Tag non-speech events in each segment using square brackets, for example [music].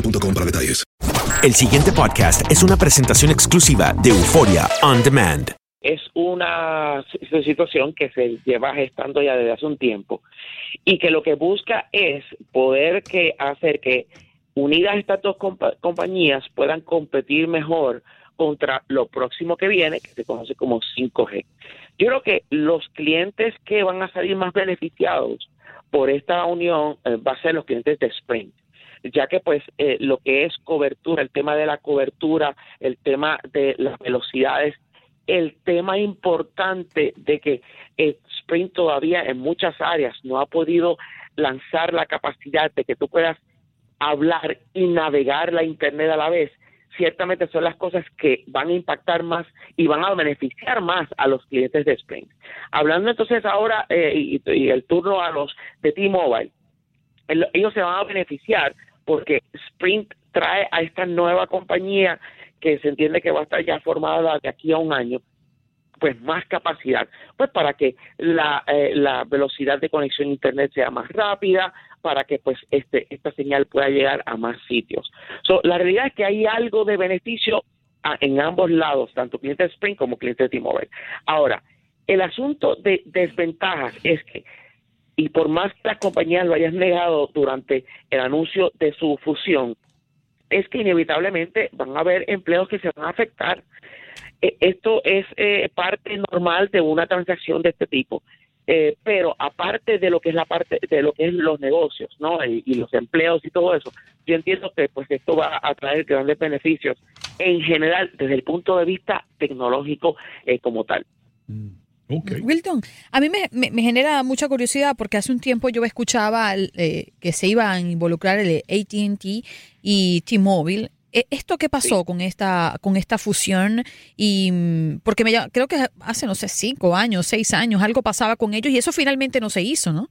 boostmobile.com para detalles. El siguiente podcast es una presentación exclusiva de Euforia On Demand. es una si- situación que se lleva gestando ya desde hace un tiempo y que lo que busca es poder que hacer que unidas estas dos compa- compañías puedan competir mejor contra lo próximo que viene, que se conoce como 5G. Yo creo que los clientes que van a salir más beneficiados por esta unión eh, va a ser los clientes de Sprint ya que pues eh, lo que es cobertura, el tema de la cobertura, el tema de las velocidades, el tema importante de que eh, Sprint todavía en muchas áreas no ha podido lanzar la capacidad de que tú puedas hablar y navegar la Internet a la vez, ciertamente son las cosas que van a impactar más y van a beneficiar más a los clientes de Sprint. Hablando entonces ahora eh, y, el turno a los de T-Mobile, el- ellos se van a beneficiar porque Sprint trae a esta nueva compañía que se entiende que va a estar ya formada de aquí a un año, pues más capacidad, pues para que la, eh, la velocidad de conexión a internet sea más rápida, para que pues este esta señal pueda llegar a más sitios. So, la realidad es que hay algo de beneficio en ambos lados, tanto cliente Sprint como cliente T-Mobile. Ahora, el asunto de desventajas es que y por más que las compañías lo hayan negado durante el anuncio de su fusión, es que inevitablemente van a haber empleos que se van a afectar. Eh, Esto es eh, parte normal de una transacción de este tipo. Eh, pero aparte de lo que es la parte de lo que es los negocios, ¿no? Y, los empleos y todo eso, yo entiendo que pues esto va a traer grandes beneficios en general desde el punto de vista tecnológico eh, como tal. Wilton, a mí me, me- me genera mucha curiosidad porque hace un tiempo yo escuchaba eh, que se iban a involucrar el AT&T y T-Mobile. Eh, ¿Esto qué pasó con esta con esta fusión? Y mm, porque me, creo que hace no sé cinco años, seis años, algo pasaba con ellos y eso finalmente no se hizo, ¿no?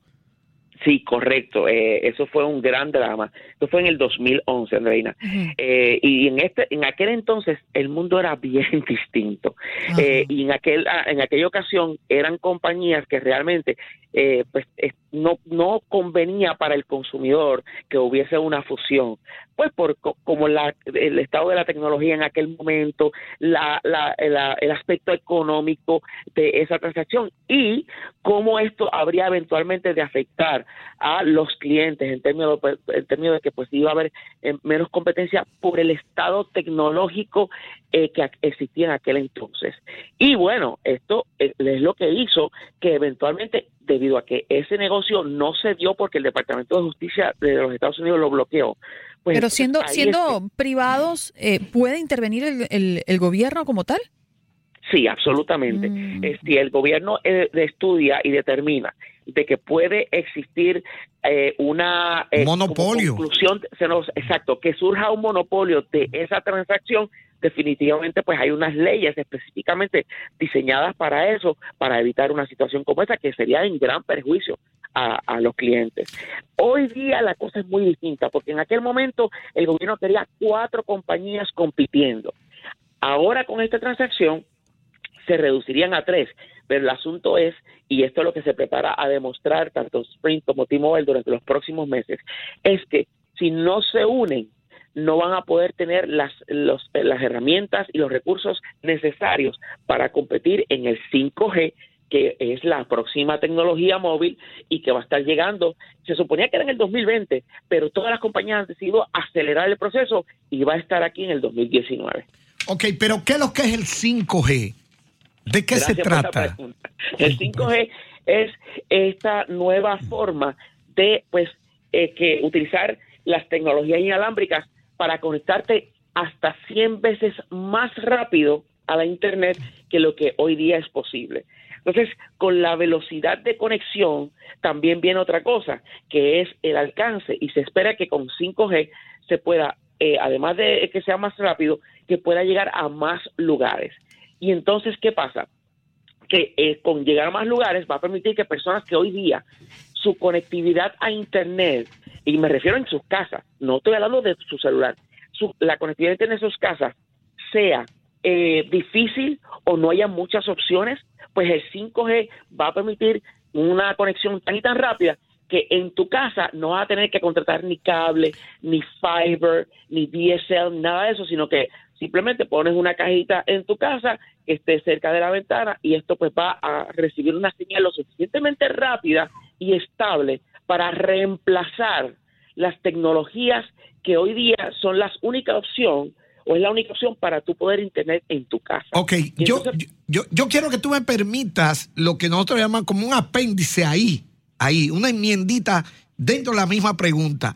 Sí, correcto. Eh, eso fue un gran drama. Eso fue en el 2011, Andreina. Eh, y en este, en aquel entonces el mundo era bien [laughs] distinto. Eh, y en aquel, ah, en aquella ocasión eran compañías que realmente, eh, pues, no, no convenía para el consumidor que hubiese una fusión. Pues por co- como la, el estado de la tecnología en aquel momento, la, la, la- el aspecto económico de esa transacción y cómo esto habría eventualmente de afectar a los clientes en términos de, en términos de que pues iba a haber eh, menos competencia por el estado tecnológico eh, que existía en aquel entonces. Y bueno, esto eh, es lo que hizo que eventualmente, debido a que ese negocio no se dio porque el Departamento de Justicia de los Estados Unidos lo bloqueó. pues Pero siendo siendo privados, eh, ¿puede intervenir el, el- el gobierno como tal? Sí, absolutamente. Mm. Eh, si el gobierno eh, estudia y determina de que puede existir eh, una eh, monopolio. Conclusión, se nos, exacto, que surja un monopolio de esa transacción, definitivamente pues hay unas leyes específicamente diseñadas para eso, para evitar una situación como esa que sería en gran perjuicio a, a, los clientes. Hoy día la cosa es muy distinta porque en aquel momento el gobierno quería cuatro compañías compitiendo. Ahora con esta transacción se reducirían a tres, pero el asunto es, y esto es lo que se prepara a demostrar tanto Sprint como T-Mobile durante los próximos meses, es que si no se unen, no van a poder tener las, los, las herramientas y los recursos necesarios para competir en el 5G que es la próxima tecnología móvil y que va a estar llegando. Se suponía que era en el 2020, pero todas las compañías han decidido acelerar el proceso y va a estar aquí en el 2019. Ok, pero ¿qué es lo que es el 5G? ¿De qué se trata? El 5G es esta nueva forma de pues eh, que utilizar las tecnologías inalámbricas para conectarte hasta 100 veces más rápido a la internet que lo que hoy día es posible. Entonces, con la velocidad de conexión también viene otra cosa, que es el alcance y se espera que con 5G se pueda, eh, además de que sea más rápido, que pueda llegar a más lugares. Y entonces, ¿qué pasa? Que eh, con llegar a más lugares va a permitir que personas que hoy día su conectividad a Internet, y me refiero en sus casas, no estoy hablando de su celular, la conectividad a Internet en sus casas sea eh, difícil o no haya muchas opciones, pues el 5G va a permitir una conexión tan y tan rápida que en tu casa no vas a tener que contratar ni cable, ni fiber, ni DSL, nada de eso, sino que Simplemente pones una cajita en tu casa que esté cerca de la ventana y esto pues va a recibir una señal lo suficientemente rápida y estable para reemplazar las tecnologías que hoy día son las única opción o es la única opción para tu poder internet en tu casa. Ok, yo, yo, yo quiero que tú me permitas lo que nosotros llamamos como un apéndice ahí, ahí, una enmiendita dentro de la misma pregunta.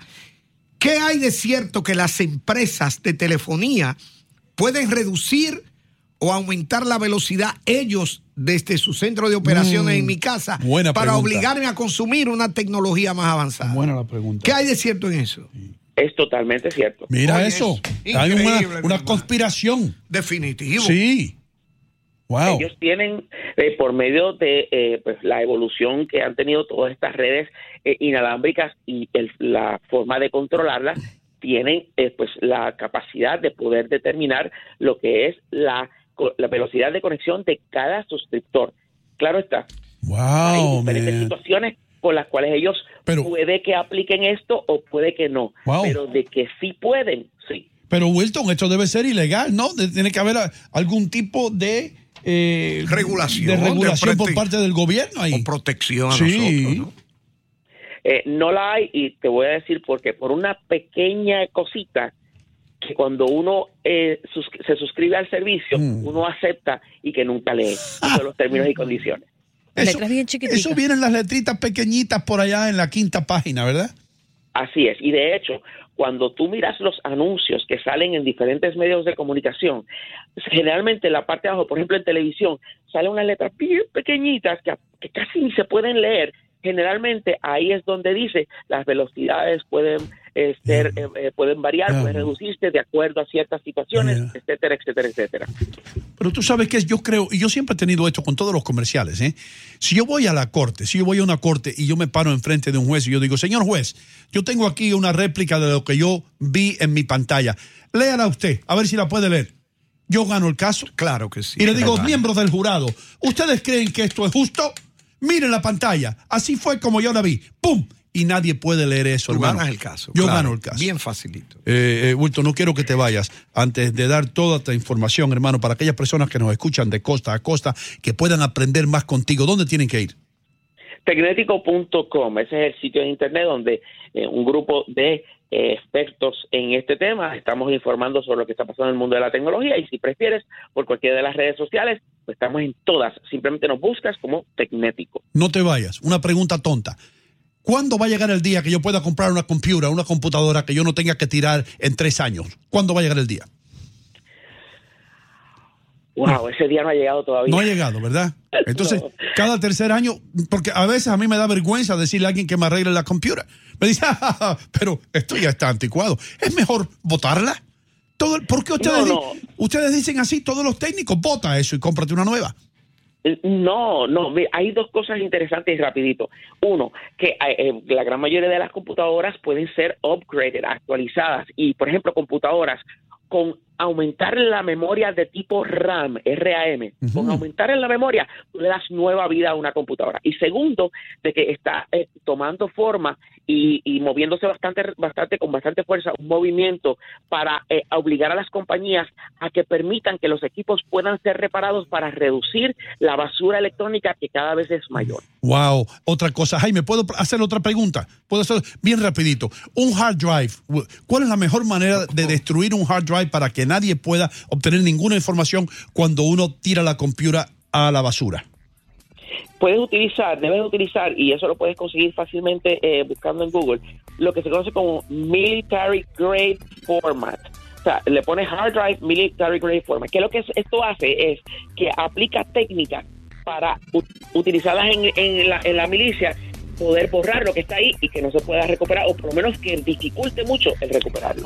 ¿Qué hay de cierto que las empresas de telefonía pueden reducir o aumentar la velocidad ellos desde su centro de operaciones en mm, mi casa para obligarme a consumir una tecnología más avanzada. Buena la pregunta. ¿Qué hay de cierto en eso? Es totalmente cierto. Mira eso. hay una, conspiración. Definitivo. Sí. Wow. Ellos tienen, eh, por medio de eh, pues, la evolución que han tenido todas estas redes eh, inalámbricas y la forma de controlarlas, tienen eh, pues la capacidad de poder determinar lo que es la, la velocidad de conexión de cada suscriptor. Claro está. Wow, Hay diferentes situaciones con las cuales ellos puede que apliquen esto o puede que no. Pero de que sí pueden, sí. Pero Wilton, esto debe ser ilegal, ¿no? Tiene que haber algún tipo de eh, regulación, de regulación por parte del gobierno ahí. O protección a sí. nosotros, ¿no? Eh, no la hay y te voy a decir porque por una pequeña cosita que cuando uno eh, se suscribe al servicio, mm. uno acepta y que nunca lee los términos y condiciones. Eso, eso vienen las letritas pequeñitas por allá en la quinta página, ¿verdad? Así es. Y de hecho, cuando tú miras los anuncios que salen en diferentes medios de comunicación, generalmente en la parte de abajo, por ejemplo en televisión, salen unas letras bien pequeñitas que, que casi ni se pueden leer generalmente ahí es donde dice las velocidades pueden eh, ser, eh, eh, pueden variar, pueden reducirse de acuerdo a ciertas situaciones, etcétera, etcétera, etcétera. Pero tú sabes que yo creo, y yo siempre he tenido esto con todos los comerciales, ¿eh? si yo voy a la corte, si yo voy a una corte y yo me paro enfrente de un juez y yo digo, señor juez, yo tengo aquí una réplica de lo que yo vi en mi pantalla, léala usted, a ver si la puede leer. Yo gano el caso. Claro que sí. Y le digo, miembros del jurado, ¿ustedes creen que esto es justo? Miren la pantalla. Así fue como yo la vi. ¡Pum! Y nadie puede leer eso, Tú ganas el caso. Yo gano el caso. Bien facilito. Eh, eh, Wilton, no quiero que te vayas antes de dar toda esta información, hermano, para aquellas personas que nos escuchan de costa a costa, que puedan aprender más contigo. ¿Dónde tienen que ir? Tecnético.com, ese es el sitio de internet donde eh, un grupo de expertos en este tema. Estamos informando sobre lo que está pasando en el mundo de la tecnología y si prefieres, por cualquiera de las redes sociales, pues estamos en todas. Simplemente nos buscas como Tecnético. No te vayas. Una pregunta tonta. ¿Cuándo va a llegar el día que yo pueda comprar una computadora, una computadora que yo no tenga que tirar en tres años? ¿Cuándo va a llegar el día? Wow, ese día no ha llegado todavía. No ha llegado, ¿verdad? [laughs] Entonces, cada tercer año, porque a veces a mí me da vergüenza decirle a alguien que me arregle la computadora. Me dice, [laughs] "Ah, pero esto ya está anticuado. ¿Es mejor votarla? Todo, ¿Por qué ustedes, No, ustedes dicen así, todos los técnicos, vota eso y cómprate una nueva? No, no, mira, hay dos cosas interesantes y rapidito. Uno, que eh, la gran mayoría de las computadoras pueden ser upgraded, actualizadas y, por ejemplo, computadoras con aumentar la memoria de tipo RAM, RAM, con aumentar en la memoria, tú le das nueva vida a una computadora. Y segundo, de que está eh, tomando forma y, y moviéndose bastante, bastante, con bastante fuerza, un movimiento para eh, obligar a las compañías a que permitan que los equipos puedan ser reparados para reducir la basura electrónica que cada vez es mayor. Wow, otra cosa. Jaime, ¿puedo hacer otra pregunta? Puedo hacer bien rapidito. Un hard drive, ¿cuál es la mejor manera de destruir un hard drive para que nadie pueda obtener ninguna información cuando uno tira la computadora a la basura? puedes utilizar, debes utilizar, y eso lo puedes conseguir fácilmente eh, buscando en Google, lo que se conoce como Military Grade Format. O sea, le pones hard drive military grade format. Que lo que es- esto hace es que aplica técnicas para utilizarlas en, en la, en la milicia, poder borrar lo que está ahí y que no se pueda recuperar, o por lo menos que dificulte mucho el recuperarlo.